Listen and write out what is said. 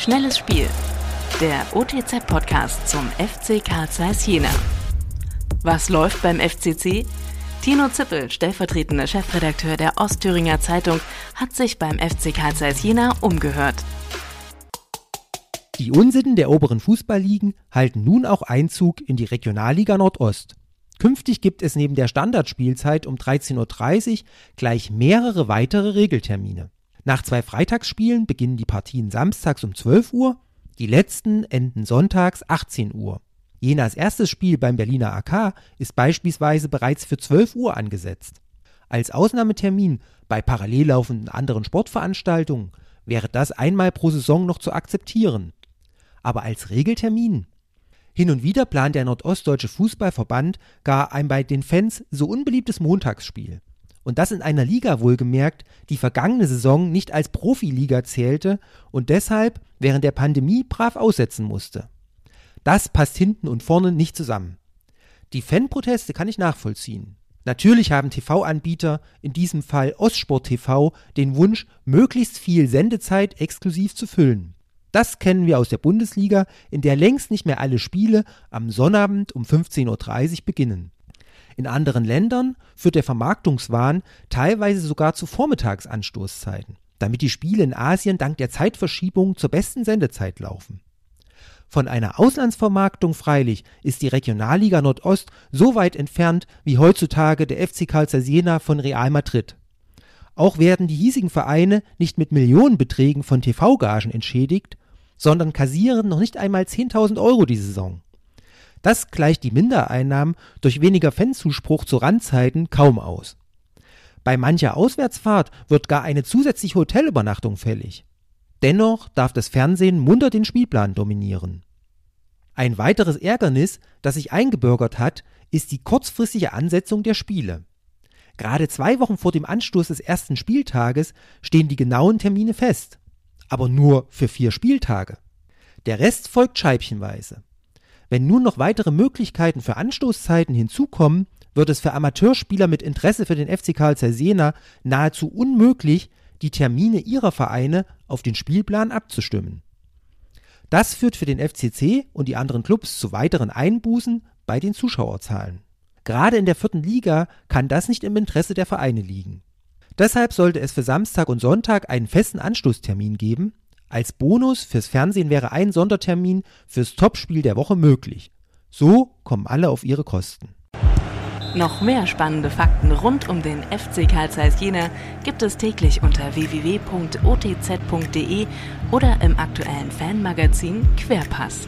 Schnelles Spiel. Der OTZ-Podcast zum FC Karl Zeiss Jena. Was läuft beim FCC? Tino Zippel, stellvertretender Chefredakteur der Ostthüringer Zeitung, hat sich beim FC Karl Zeiss Jena umgehört. Die Unsitten der oberen Fußballligen halten nun auch Einzug in die Regionalliga Nordost. Künftig gibt es neben der Standardspielzeit um 13.30 Uhr gleich mehrere weitere Regeltermine. Nach zwei Freitagsspielen beginnen die Partien samstags um 12 Uhr, die letzten enden sonntags 18 Uhr. Jenas erstes Spiel beim Berliner AK ist beispielsweise bereits für 12 Uhr angesetzt. Als Ausnahmetermin bei parallel laufenden anderen Sportveranstaltungen wäre das einmal pro Saison noch zu akzeptieren. Aber als Regeltermin? Hin und wieder plant der Nordostdeutsche Fußballverband gar ein bei den Fans so unbeliebtes Montagsspiel. Und das in einer Liga wohlgemerkt, die vergangene Saison nicht als Profiliga zählte und deshalb während der Pandemie brav aussetzen musste. Das passt hinten und vorne nicht zusammen. Die Fanproteste kann ich nachvollziehen. Natürlich haben TV-Anbieter, in diesem Fall Ostsport TV, den Wunsch, möglichst viel Sendezeit exklusiv zu füllen. Das kennen wir aus der Bundesliga, in der längst nicht mehr alle Spiele am Sonnabend um 15.30 Uhr beginnen. In anderen Ländern führt der Vermarktungswahn teilweise sogar zu Vormittagsanstoßzeiten, damit die Spiele in Asien dank der Zeitverschiebung zur besten Sendezeit laufen. Von einer Auslandsvermarktung freilich ist die Regionalliga Nordost so weit entfernt wie heutzutage der FC Carl Jena von Real Madrid. Auch werden die hiesigen Vereine nicht mit Millionenbeträgen von TV-Gagen entschädigt, sondern kassieren noch nicht einmal 10.000 Euro die Saison. Das gleicht die Mindereinnahmen durch weniger Fanzuspruch zu Randzeiten kaum aus. Bei mancher Auswärtsfahrt wird gar eine zusätzliche Hotelübernachtung fällig. Dennoch darf das Fernsehen munter den Spielplan dominieren. Ein weiteres Ärgernis, das sich eingebürgert hat, ist die kurzfristige Ansetzung der Spiele. Gerade zwei Wochen vor dem Anstoß des ersten Spieltages stehen die genauen Termine fest, aber nur für vier Spieltage. Der Rest folgt scheibchenweise. Wenn nun noch weitere Möglichkeiten für Anstoßzeiten hinzukommen, wird es für Amateurspieler mit Interesse für den FC Karl Jena nahezu unmöglich, die Termine ihrer Vereine auf den Spielplan abzustimmen. Das führt für den FCC und die anderen Clubs zu weiteren Einbußen bei den Zuschauerzahlen. Gerade in der vierten Liga kann das nicht im Interesse der Vereine liegen. Deshalb sollte es für Samstag und Sonntag einen festen Anstoßtermin geben, als Bonus fürs Fernsehen wäre ein Sondertermin fürs Topspiel der Woche möglich. So kommen alle auf ihre Kosten. Noch mehr spannende Fakten rund um den FC Karl Zeiss Jena gibt es täglich unter www.otz.de oder im aktuellen Fanmagazin Querpass.